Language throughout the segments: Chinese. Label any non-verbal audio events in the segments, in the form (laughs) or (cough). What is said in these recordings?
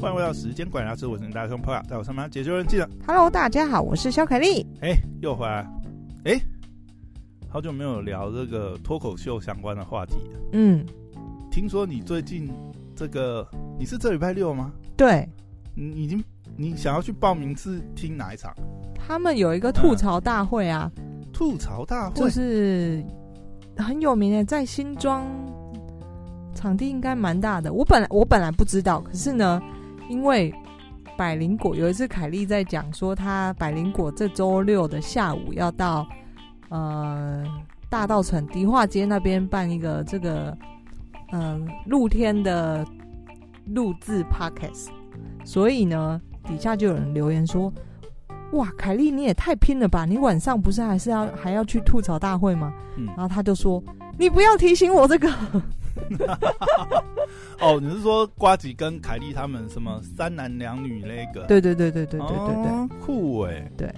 欢迎回到时间管理大师，我是大兄朋友，在我上班解救人记得。Hello，大家好，我是肖凯丽。哎，又回来，哎，好久没有聊这个脱口秀相关的话题。嗯，听说你最近这个，你是这礼拜六吗？对，你已经你想要去报名是听哪一场？他们有一个吐槽大会啊，嗯、吐槽大会就是很有名的，在新庄场地应该蛮大的。我本来我本来不知道，可是呢。因为百灵果有一次凯莉在讲说，她百灵果这周六的下午要到呃大道城迪化街那边办一个这个嗯露天的录制 podcast，所以呢底下就有人留言说：“哇，凯莉你也太拼了吧！你晚上不是还是要还要去吐槽大会吗？”嗯，然后他就说：“你不要提醒我这个。” (laughs) (laughs) (laughs) 哦，你是说瓜吉跟凯莉他们什么三男两女那个？对对对对对对对对，哦、酷哎、欸！对，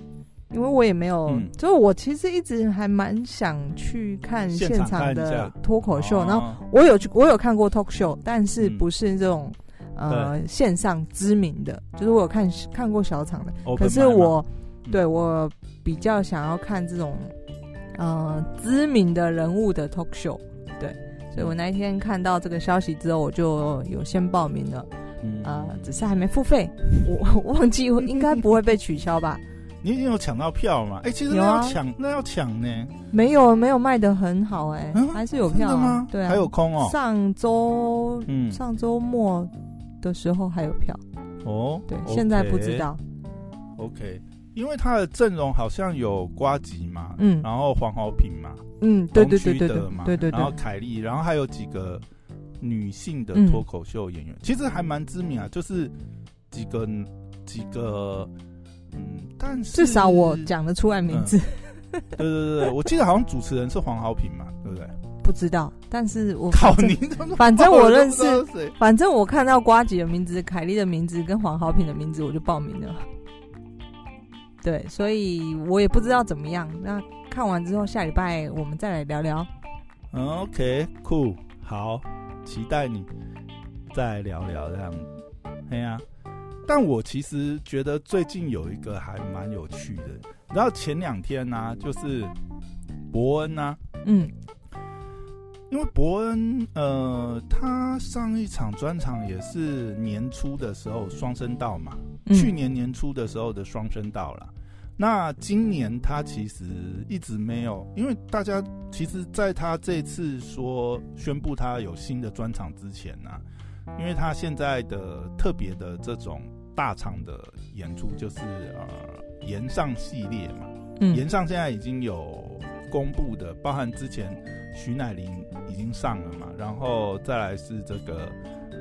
因为我也没有，嗯、就是我其实一直还蛮想去看现场的脱口秀，然后我有去，我有看过 talk show，但是不是这种、嗯、呃线上知名的，就是我有看看过小场的，可是我对我比较想要看这种呃知名的人物的 talk show，对。所以我那一天看到这个消息之后，我就有先报名了，嗯、呃，只是还没付费，我 (laughs) 忘记应该不会被取消吧？(laughs) 你已经有抢到票吗？哎、欸，其实那要抢，啊、那要抢呢？没有，没有卖的很好、欸，哎、嗯，还是有票、啊、吗？对啊，还有空哦。上周，嗯，上周末的时候还有票哦。对现在不知道。OK。因为他的阵容好像有瓜吉嘛，嗯，然后黄豪平嘛，嗯，对对对对对，对对对，然后凯莉，然后还有几个女性的脱口秀演员，嗯、其实还蛮知名啊，就是几个几个，嗯，但是至少我讲得出来名字、嗯。对对对，(laughs) 我记得好像主持人是黄豪平嘛，对不对？不知道，但是我 (laughs) 靠你，(laughs) 反正我认识，反正我看到瓜吉的名字、凯莉的名字跟黄豪平的名字，我就报名了。对，所以我也不知道怎么样。那看完之后，下礼拜我们再来聊聊。OK，cool，好，期待你再聊聊这样。哎呀，但我其实觉得最近有一个还蛮有趣的。然后前两天呢、啊，就是伯恩呢、啊，嗯，因为伯恩，呃，他上一场专场也是年初的时候双声道嘛。去年年初的时候的双声道了，那今年他其实一直没有，因为大家其实在他这次说宣布他有新的专场之前呢、啊，因为他现在的特别的这种大场的演出就是呃岩上系列嘛，嗯，炎上现在已经有公布的，包含之前徐乃麟已经上了嘛，然后再来是这个。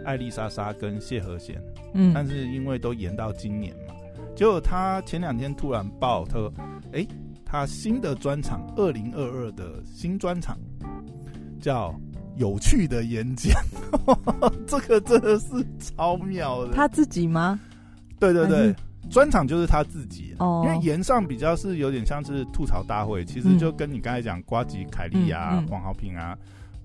艾丽莎莎跟谢和弦，嗯，但是因为都延到今年嘛，结果他前两天突然爆，他说：“哎，他新的专场，二零二二的新专场叫有趣的演讲，(laughs) 这个真的是超妙的。”他自己吗？对对对，专场就是他自己哦。因为岩上比较是有点像是吐槽大会，其实就跟你刚才讲瓜吉、凯莉啊、黄浩平啊。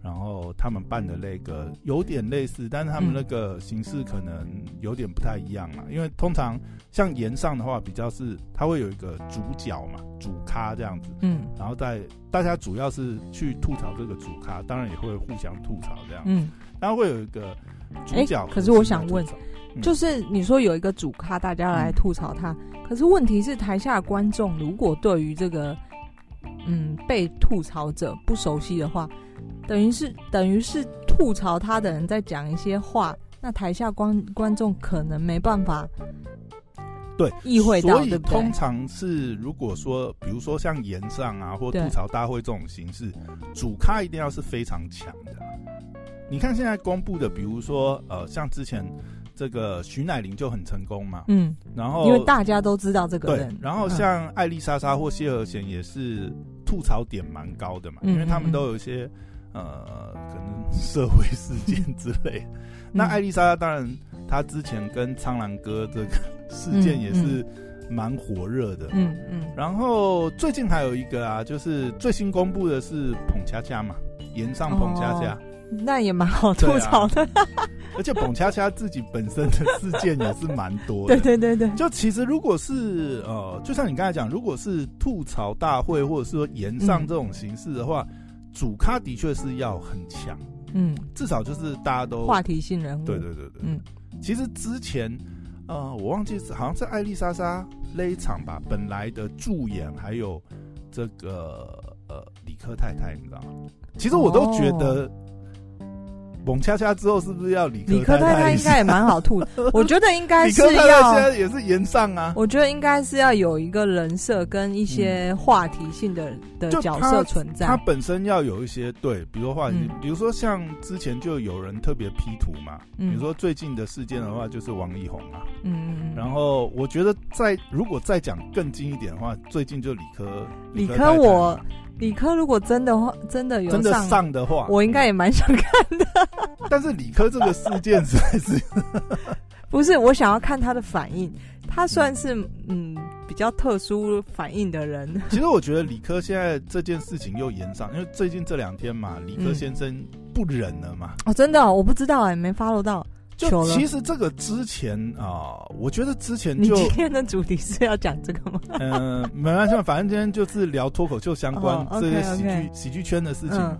然后他们办的那个有点类似，但是他们那个形式可能有点不太一样嘛。因为通常像岩上的话，比较是他会有一个主角嘛，主咖这样子。嗯。然后在大家主要是去吐槽这个主咖，当然也会互相吐槽这样。嗯。然后会有一个主角。可是我想问，就是你说有一个主咖，大家来吐槽他，可是问题是台下观众如果对于这个嗯被吐槽者不熟悉的话。等于是等于是吐槽他的人在讲一些话，那台下观观众可能没办法对意会到，所以通常是如果说，比如说像炎上啊或吐槽大会这种形式，主咖一定要是非常强的。你看现在公布的，比如说呃，像之前这个徐乃麟就很成功嘛，嗯，然后因为大家都知道这个人，对，然后像艾丽莎莎或谢和弦也是吐槽点蛮高的嘛，嗯，因为他们都有一些。呃，可能社会事件之类。那艾丽莎莎当然，她之前跟苍狼哥这个事件也是蛮火热的。嗯嗯。然后最近还有一个啊，就是最新公布的是捧恰恰嘛，岩上捧恰恰。那也蛮好吐槽的。啊、(laughs) 而且捧恰恰自己本身的事件也是蛮多的。对对对对，就其实如果是呃，就像你刚才讲，如果是吐槽大会或者是说炎上这种形式的话，嗯、主咖的确是要很强。嗯，至少就是大家都话题性人物。对对对对，嗯，其实之前呃，我忘记是好像是艾丽莎莎那一场吧，本来的助演还有这个呃李克太太，你知道吗？其实我都觉得。哦澎恰恰之后是不是要理科太太？理科太太应该也蛮好吐的，(laughs) 我觉得应该是要。理科太太现在也是延上啊。我觉得应该是要有一个人设跟一些话题性的、嗯、的角色存在。他本身要有一些对，比如说话题，嗯、比如说像之前就有人特别 P 图嘛。嗯、比如说最近的事件的话，就是王力宏啊。嗯嗯。然后我觉得再如果再讲更近一点的话，最近就理科。理科我。理科如果真的话，真的有上真的上的话，我应该也蛮想看的。(laughs) 但是理科这个事件实在是 (laughs) (laughs) 不是我想要看他的反应。他算是嗯比较特殊反应的人。其实我觉得理科现在这件事情又延上，因为最近这两天嘛，理科先生不忍了嘛。嗯、哦，真的、哦，我不知道哎，没 follow 到。就其实这个之前啊、呃，我觉得之前就今天的主题是要讲这个吗？嗯、(laughs) 呃，没关系，反正今天就是聊脱口秀相关这些喜剧、oh. 喜剧圈的事情啊、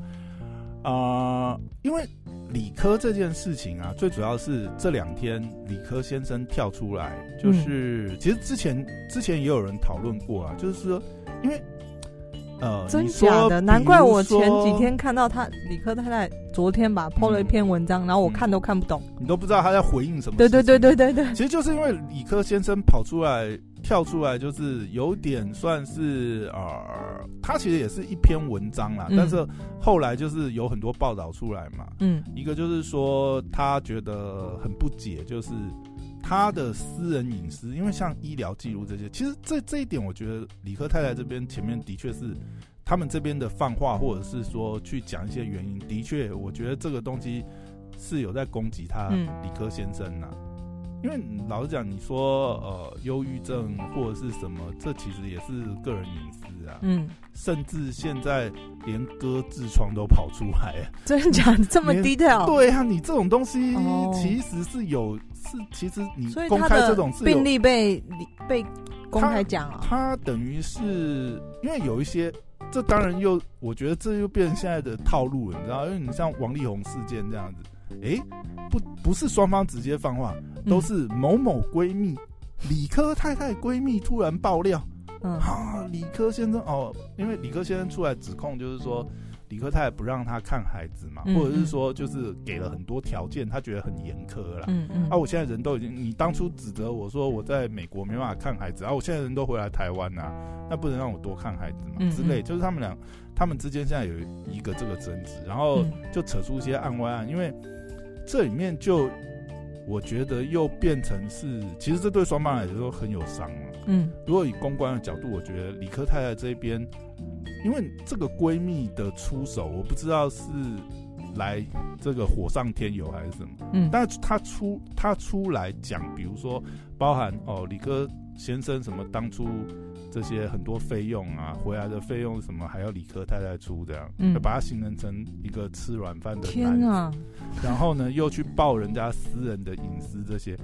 嗯呃。因为理科这件事情啊，最主要是这两天理科先生跳出来，就是、嗯、其实之前之前也有人讨论过啊，就是说因为。呃，真假的？难怪我前几天看到他理科太太昨天吧 po 了一篇文章，然后我看都看不懂。你都不知道他在回应什么？对对对对对对，其实就是因为理科先生跑出来跳出来，就是有点算是呃，他其实也是一篇文章啦，但是后来就是有很多报道出来嘛。嗯，一个就是说他觉得很不解，就是。他的私人隐私，因为像医疗记录这些，其实这这一点，我觉得理科太太这边前面的确是他们这边的放话，或者是说去讲一些原因，的确，我觉得这个东西是有在攻击他理科先生呐、啊。嗯、因为老实讲，你说呃，忧郁症或者是什么，这其实也是个人隐私啊。嗯，甚至现在连割痔疮都跑出来，真的假的这么 detail？对啊，你这种东西其实是有。是，其实你公开这种事，病例被被公开讲啊，他等于是因为有一些，这当然又我觉得这又变成现在的套路了，你知道？因为你像王力宏事件这样子，哎、欸，不不是双方直接放话，都是某某闺蜜、嗯、理科太太闺蜜突然爆料，嗯，啊，理科先生哦，因为理科先生出来指控就是说。理科太太不让他看孩子嘛，或者是说就是给了很多条件，他觉得很严苛啦。嗯嗯。啊，我现在人都已经，你当初指责我说我在美国没办法看孩子，啊，我现在人都回来台湾呐，那不能让我多看孩子嘛？之类，就是他们俩，他们之间现在有一个这个争执，然后就扯出一些案外案，因为这里面就我觉得又变成是，其实这对双方来说很有伤了。嗯，如果以公关的角度，我觉得李科太太这边。因为这个闺蜜的出手，我不知道是来这个火上添油还是什么。嗯，但是她出她出来讲，比如说包含哦，李科先生什么当初这些很多费用啊，回来的费用什么还要理科太太出这样，嗯，把他形容成一个吃软饭的男人。天啊！然后呢，又去爆人家私人的隐私这些，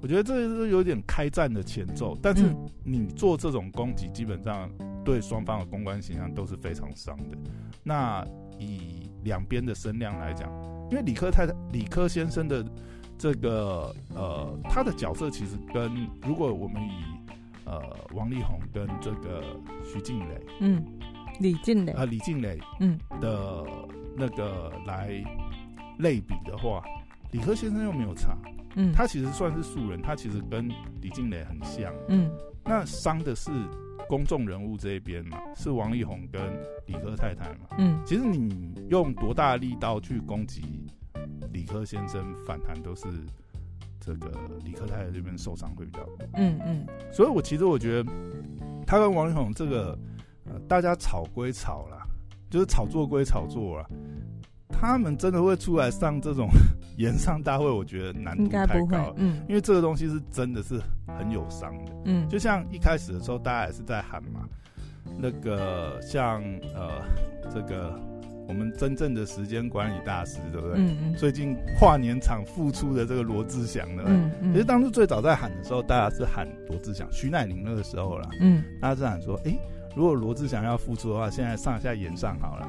我觉得这是有点开战的前奏。但是你做这种攻击，基本上。对双方的公关形象都是非常伤的。那以两边的声量来讲，因为理科太太、理科先生的这个呃，他的角色其实跟如果我们以呃王力宏跟这个徐静蕾，嗯，李静蕾。啊，李静蕾，嗯的那个来类比的话，李科先生又没有差，嗯，他其实算是素人，他其实跟李静蕾很像，嗯，那伤的是。公众人物这一边嘛，是王力宏跟李科太太嘛。嗯，其实你用多大力道去攻击李科先生，反弹都是这个理科太太这边受伤会比较多。嗯嗯，所以我其实我觉得他跟王力宏这个，呃，大家吵归吵啦，就是炒作归炒作啦。他们真的会出来上这种 (laughs) 演唱大会，我觉得难度太高。嗯，因为这个东西是真的是很有伤的。嗯，就像一开始的时候，大家也是在喊嘛，那个像呃这个我们真正的时间管理大师，对不对？嗯嗯。最近跨年场复出的这个罗志祥呢，嗯嗯。其实当初最早在喊的时候，大家是喊罗志祥、徐乃麟那个时候啦。嗯。大家是喊说，哎、欸，如果罗志祥要复出的话，现在上下演上好了。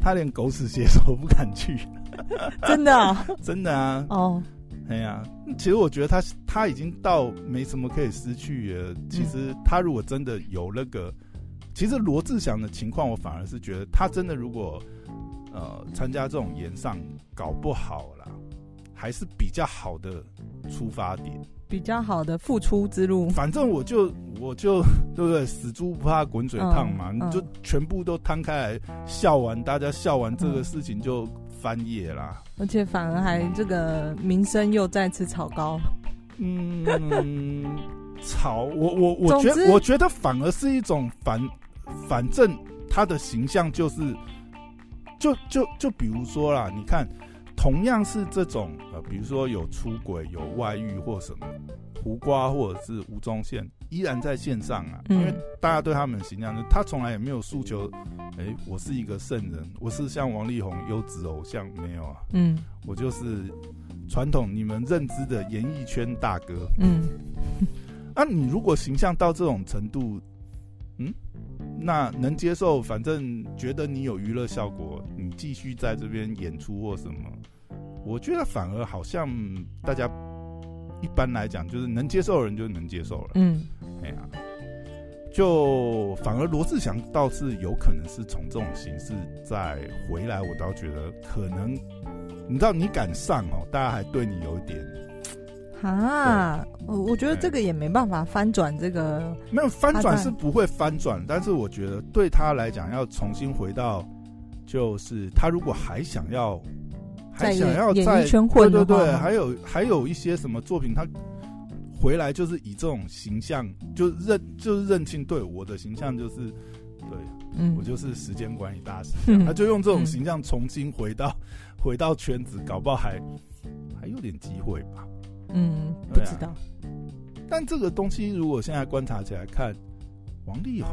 他连狗屎写手都不敢去。(laughs) 真的啊？(laughs) 真的啊。哦。哎呀，其实我觉得他他已经到没什么可以失去了。其实他如果真的有那个。其实罗志祥的情况，我反而是觉得他真的如果呃参加这种演上，搞不好啦，还是比较好的出发点，比较好的付出之路。反正我就我就对不对？死猪不怕滚水烫嘛，你就全部都摊开来笑完，大家笑完这个事情就翻页啦。而且反而还这个名声又再次炒高。嗯，炒我我我觉得我觉得反而是一种反。反正他的形象就是，就就就比如说啦，你看，同样是这种呃，比如说有出轨、有外遇或什么，胡瓜或者是吴宗宪依然在线上啊，因为大家对他们的形象，就他从来也没有诉求，哎、欸，我是一个圣人，我是像王力宏优质偶像，没有啊，嗯，我就是传统你们认知的演艺圈大哥，嗯，啊，你如果形象到这种程度，嗯。那能接受，反正觉得你有娱乐效果，你继续在这边演出或什么，我觉得反而好像大家一般来讲，就是能接受的人就能接受了。嗯，哎呀，就反而罗志祥倒是有可能是从这种形式再回来，我倒觉得可能，你知道你敢上哦，大家还对你有一点。啊，我我觉得这个也没办法翻转这个，没有翻转是不会翻转，但是我觉得对他来讲要重新回到，就是他如果还想要，还想要在对对对，还有还有一些什么作品，他回来就是以这种形象，就认就是认清，对我的形象就是，对，嗯，我就是时间管理大师，(laughs) 嗯，他就用这种形象重新回到回到圈子，搞不好还还有点机会吧。嗯，不知道。但这个东西，如果现在观察起来看，王力宏，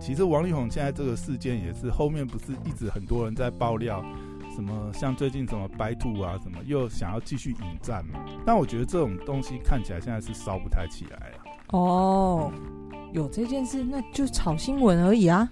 其实王力宏现在这个事件也是后面不是一直很多人在爆料，什么像最近什么白兔啊，什么又想要继续引战嘛。但我觉得这种东西看起来现在是烧不太起来了。哦，有这件事，那就炒新闻而已啊。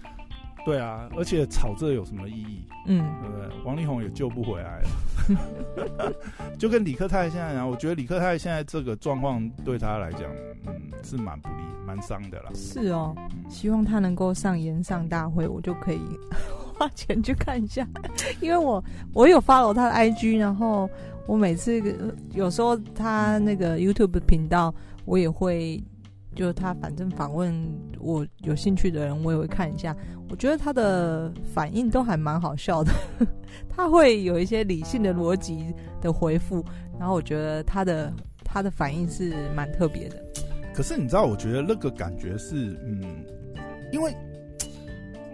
对啊，而且炒这有什么意义？嗯，对不对？王力宏也救不回来了，(laughs) 就跟李克泰现在一样，我觉得李克泰现在这个状况对他来讲，嗯，是蛮不利、蛮伤的啦。是哦，希望他能够上演上大会，我就可以 (laughs) 花钱去看一下，(laughs) 因为我我有 follow 他的 IG，然后我每次有时候他那个 YouTube 频道，我也会。就他反正访问我有兴趣的人，我也会看一下。我觉得他的反应都还蛮好笑的，(laughs) 他会有一些理性的逻辑的回复，然后我觉得他的他的反应是蛮特别的。可是你知道，我觉得那个感觉是，嗯，因为，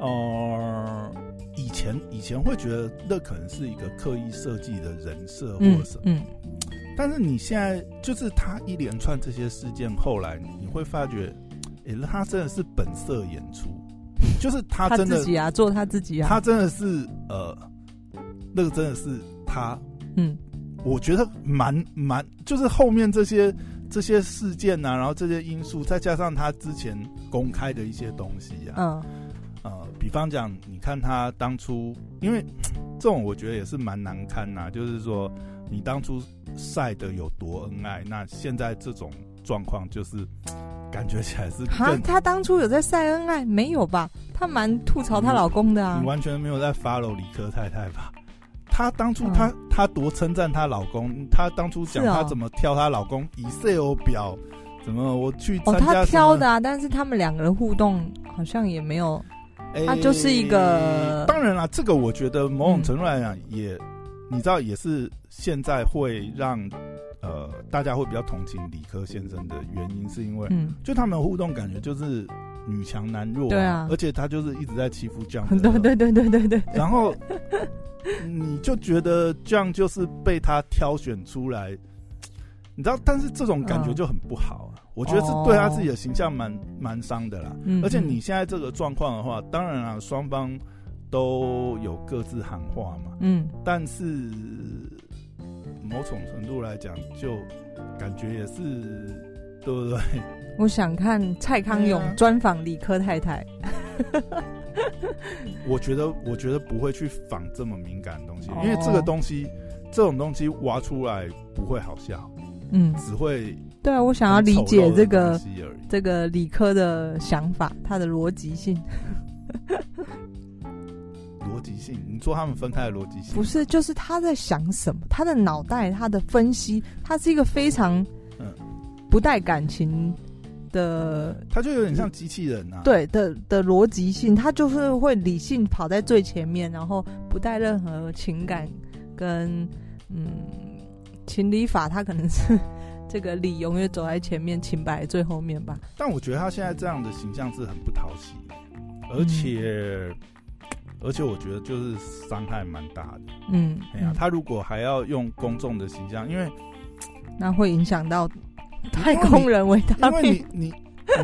呃，以前以前会觉得那可能是一个刻意设计的人设或者什么。嗯嗯但是你现在就是他一连串这些事件，后来你会发觉，哎、欸，他真的是本色演出，(laughs) 就是他真的他自己啊，做他自己啊，他真的是呃，那个真的是他，嗯，我觉得蛮蛮，就是后面这些这些事件啊，然后这些因素，再加上他之前公开的一些东西啊，嗯，呃，比方讲，你看他当初，因为 (tsk) 这种我觉得也是蛮难堪呐、啊，就是说你当初。晒的有多恩爱，那现在这种状况就是 (tsk) 感觉起来是啊，她当初有在晒恩爱没有吧？她蛮吐槽她老公的啊。你完全没有在 follow 理科太太吧？她当初她她多称赞她老公，她当初讲她怎么挑她老公 Excel 表，怎么我去哦，她挑的啊，但是他们两个人互动好像也没有，她就是一个。欸、当然了，这个我觉得某种程度来讲也。嗯你知道，也是现在会让呃大家会比较同情理科先生的原因，是因为嗯，就他们互动感觉就是女强男弱，对啊，而且他就是一直在欺负这样，(laughs) 对对对对对对，然后你就觉得这样就是被他挑选出来，你知道，但是这种感觉就很不好啊，我觉得是对他自己的形象蛮蛮伤的啦，而且你现在这个状况的话，当然啊，双方。都有各自喊话嘛，嗯，但是某种程度来讲，就感觉也是对不对？我想看蔡康永专访理科太太。(laughs) 我觉得，我觉得不会去仿这么敏感的东西，哦、因为这个东西，这种东西挖出来不会好笑，嗯，只会对啊。我想要理解这个这个理科的想法，它的逻辑性。(laughs) 逻辑性？你说他们分开的逻辑性？不是，就是他在想什么？他的脑袋，他的分析，他是一个非常嗯不带感情。的，他就有点像机器人、啊。对的的逻辑性，他就是会理性跑在最前面，然后不带任何情感跟嗯情理法，他可能是 (laughs) 这个理永远走在前面，情摆最后面吧。但我觉得他现在这样的形象是很不讨喜，而且、嗯、而且我觉得就是伤害蛮大的。嗯，哎呀，他如果还要用公众的形象，因为那会影响到。太空人为他，因为你你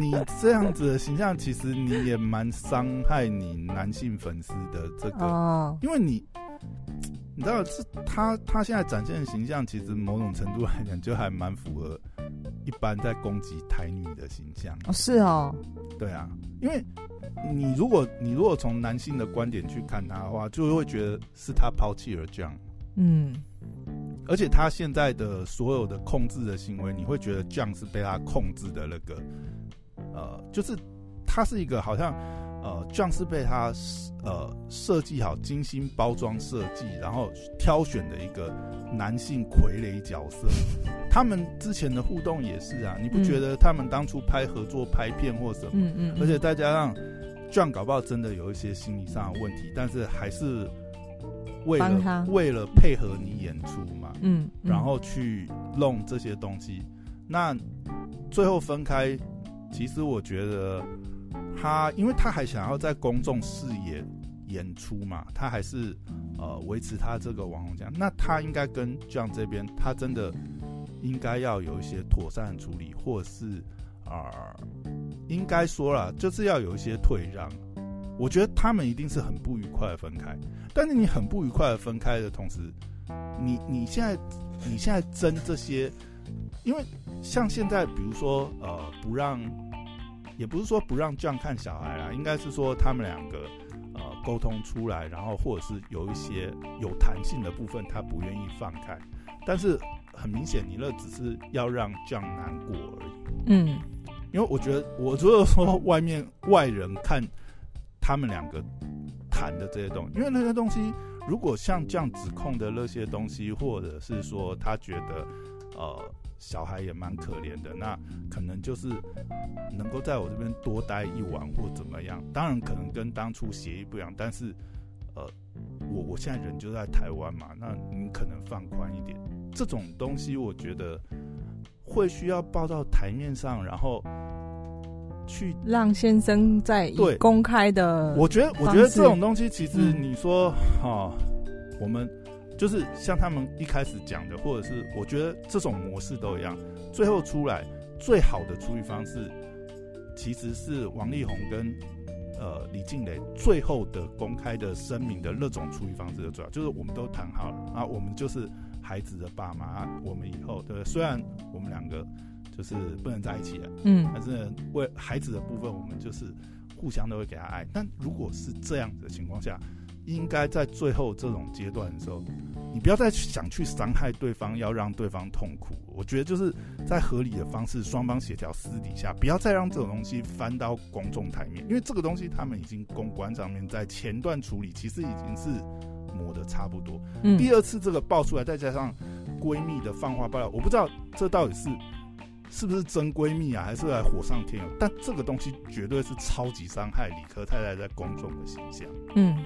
你这样子的形象，其实你也蛮伤害你男性粉丝的这个，哦、因为你你知道，是他他现在展现的形象，其实某种程度来讲，就还蛮符合一般在攻击台女的形象。哦，是哦，对啊，因为你如果你如果从男性的观点去看他的话，就会觉得是他抛弃了这样，嗯。而且他现在的所有的控制的行为，你会觉得 John 是被他控制的那个，呃，就是他是一个好像，呃，John 是被他呃设计好、精心包装设计，然后挑选的一个男性傀儡角色。(laughs) 他们之前的互动也是啊，你不觉得他们当初拍合作拍片或什么？嗯嗯，嗯。而且再加上 John 搞不好真的有一些心理上的问题，但是还是。为了为了配合你演出嘛，嗯，嗯，然后去弄这些东西，那最后分开，其实我觉得他，因为他还想要在公众视野演出嘛，他还是呃维持他这个网红奖，那他应该跟 John 这边，他真的应该要有一些妥善的处理，或是啊、呃，应该说了，就是要有一些退让。我觉得他们一定是很不愉快的分开，但是你很不愉快的分开的同时，你你现在你现在争这些，因为像现在比如说呃不让，也不是说不让这样看小孩啦，应该是说他们两个呃沟通出来，然后或者是有一些有弹性的部分他不愿意放开，但是很明显你那只是要让这样难过而已。嗯，因为我觉得我如果说外面外人看。他们两个谈的这些东西，因为那些东西，如果像这样指控的那些东西，或者是说他觉得，呃，小孩也蛮可怜的，那可能就是能够在我这边多待一晚或怎么样。当然，可能跟当初协议不一样，但是，呃，我我现在人就在台湾嘛，那你可能放宽一点。这种东西，我觉得会需要报到台面上，然后。去让先生在对公开的，我觉得，我觉得这种东西，其实你说哈、嗯哦，我们就是像他们一开始讲的，或者是我觉得这种模式都一样，最后出来最好的处理方式，其实是王力宏跟呃李静蕾最后的公开的声明的那种处理方式的最好，就是我们都谈好了啊，我们就是孩子的爸妈，我们以后对，虽然我们两个。就是不能在一起了，嗯，但是为孩子的部分，我们就是互相都会给他爱。但如果是这样的情况下，应该在最后这种阶段的时候，你不要再想去伤害对方，要让对方痛苦。我觉得就是在合理的方式，双方协调，私底下不要再让这种东西翻到公众台面，因为这个东西他们已经公关上面在前段处理，其实已经是磨得差不多。嗯，第二次这个爆出来，再加上闺蜜的放话爆料，我不知道这到底是。是不是真闺蜜啊，还是来火上添油？但这个东西绝对是超级伤害理科太太在公众的形象。嗯，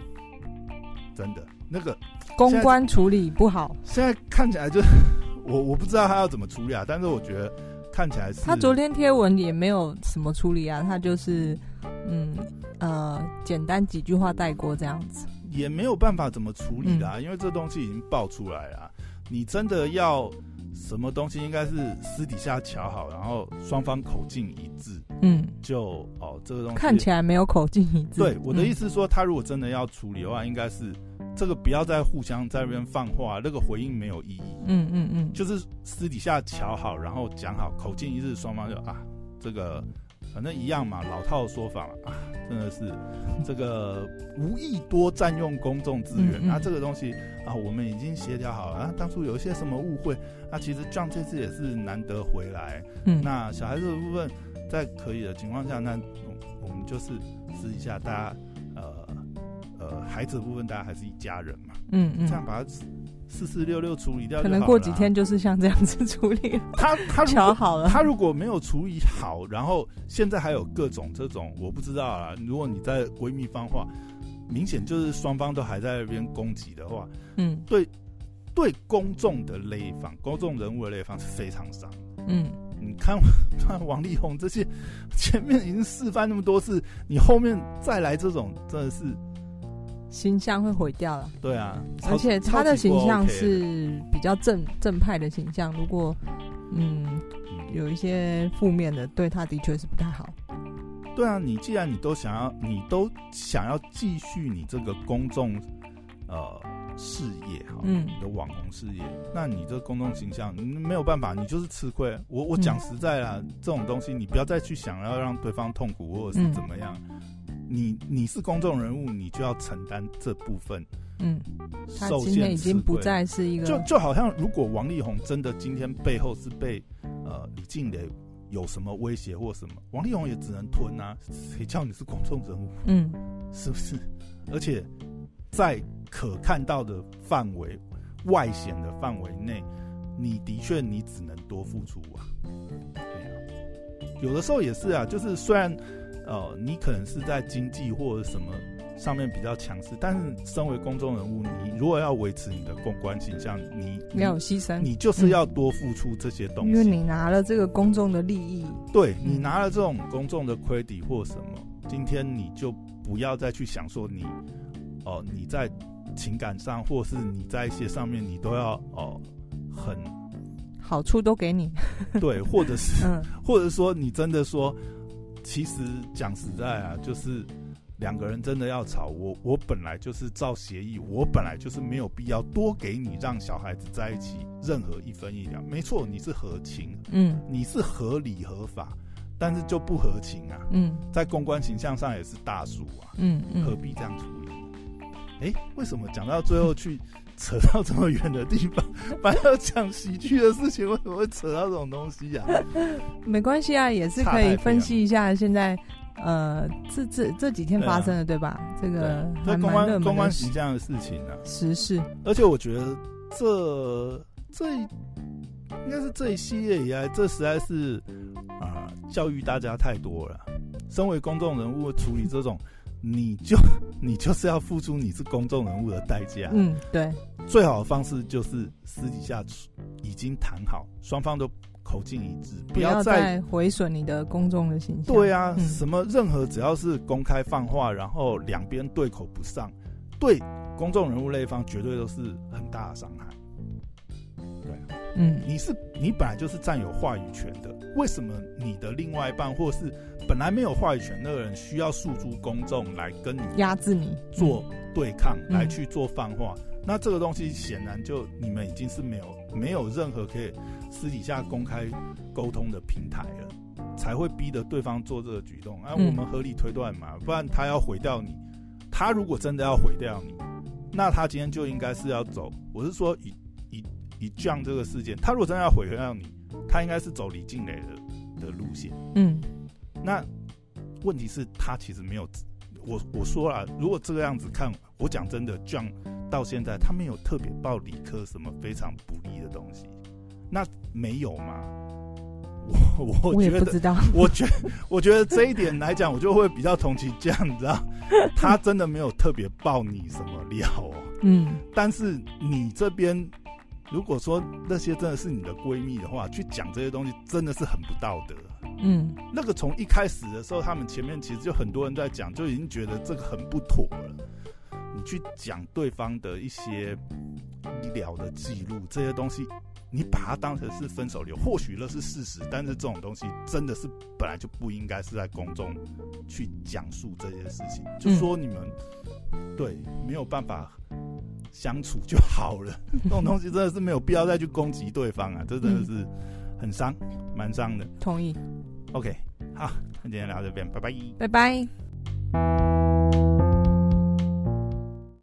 真的，那个公关处理不好。现在看起来就 (laughs) 我我不知道他要怎么处理啊，但是我觉得看起来是。他昨天贴文也没有什么处理啊，他就是嗯呃简单几句话带过这样子，也没有办法怎么处理的啊，嗯，因为这东西已经爆出来了，你真的要。什么东西应该是私底下瞧好，然后双方口径一致，嗯，就哦哦，这个东西看起来没有口径一致。对，我的意思是说，他如果真的要处理的话，应该是这个不要再互相在那边放话，那个回应没有意义。嗯嗯嗯，就是私底下瞧好，然后讲好，口径一致，双方就啊，这个反正一样嘛，老套的说法啊，真的是这个无意多占用公众资源。那、嗯嗯啊、这个东西啊，我们已经协调好了。啊，当初有一些什么误会，那、啊、其实 John 这次也是难得回来。嗯，那小孩子的部分。在可以的情况下，那我们就是私底下大家，呃呃，孩子的部分大家还是一家人嘛，嗯嗯，这样把它四四六六处理掉，可能过几天就是像这样子处理。(laughs) 他他瞧好了，他如果没有处理好，然后现在还有各种这种，我不知道啊。如果你在闺蜜方话，明显就是双方都还在那边攻击的话，嗯，对对，公众的勒访，公众人物的勒访是非常伤，嗯。你看，看 (laughs) 王力宏这些，前面已经示范那么多次，你后面再来这种，真的是形象会毁掉了。对啊，而且他的形象是比较正正派的形象，如果嗯有一些负面的，对他的确是不太好。对啊，你既然你都想要，你都想要继续你这个公众呃。事业哈，嗯，你的网红事业，那你这公众形象，没有办法，你就是吃亏。我我讲实在啦，嗯、这种东西你不要再去想要让对方痛苦或者是怎么样。嗯、你你是公众人物，你就要承担这部分。嗯，他今天已经不再是一个，就就好像如果王力宏真的今天背后是被呃李静蕾有什么威胁或什么，王力宏也只能吞啊，谁叫你是公众人物？嗯，是不是？而且在。可看到的范围、外显的范围内，你的确你只能多付出啊。对啊，有的时候也是啊，就是虽然呃你可能是在经济或者什么上面比较强势，但是身为公众人物，你如果要维持你的公关形象，你要有牺牲，你就是要多付出这些东西，因为你拿了这个公众的利益，对，你拿了这种公众的 credit 或什么，今天你就不要再去想说你哦、呃、你在。情感上，或是你在一些上面，你都要哦，很好处都给你，对，或者是，(laughs) 嗯、或者说你真的说，其实讲实在啊，就是两个人真的要吵，我我本来就是照协议，我本来就是没有必要多给你，让小孩子在一起任何一分一两，没错，你是合情，嗯，你是合理合法，但是就不合情啊，嗯，在公关形象上也是大数啊，嗯，嗯，何必这样处理？哎、欸，为什么讲到最后去扯到这么远的地方？反正要讲喜剧的事情，为什么会扯到这种东西呀、啊？(laughs) 没关系啊，也是可以分析一下现在呃这这这几天发生的对，啊、对吧？这个还公关公关形象的事情、啊，时事。而且我觉得这这应该是这一系列以来，这实在是啊、呃、教育大家太多了。身为公众人物处理这种。你就 (laughs) 你就是要付出你是公众人物的代价。嗯，对。最好的方式就是私底下已经谈好，双方都口径一致，不要再毁损你的公众的形象。对啊，嗯、什么任何只要是公开放话，然后两边对口不上，对公众人物那一方绝对都是很大的伤害。嗯，你是你本来就是占有话语权的，为什么你的另外一半或是？本来没有话语权那个人，需要诉诸公众来跟你压制你做对抗，来去做放话。嗯、那这个东西显然就你们已经是没有没有任何可以私底下公开沟通的平台了，才会逼得对方做这个举动。啊，我们合理推断嘛，不然他要毁掉你，他如果真的要毁掉你，那他今天就应该是要走。我是说以以以这个事件，他如果真的要毁掉你，他应该是走李静蕾的的路线。嗯。那问题是，他其实没有我我说了，如果这个样子看，我讲真的，John 到现在他没有特别报理科什么非常不利的东西，那没有吗？我我觉得，我，我觉得，我觉得这一点来讲，我就会比较同情 John，你知道，他真的没有特别报你什么料哦，嗯，但是你这边如果说那些真的是你的闺蜜的话，去讲这些东西真的是很不道德。嗯，那个从一开始的时候，他们前面其实就很多人在讲，就已经觉得这个很不妥了。你去讲对方的一些医疗的记录这些东西，你把它当成是分手流，或许那是事实，但是这种东西真的是本来就不应该是在公众去讲述这些事情。就说你们、嗯、对没有办法相处就好了，(laughs) 这种东西真的是没有必要再去攻击对方啊，这真的是很伤，蛮伤的。同意。OK，好，那今天聊到这边，拜拜，拜拜。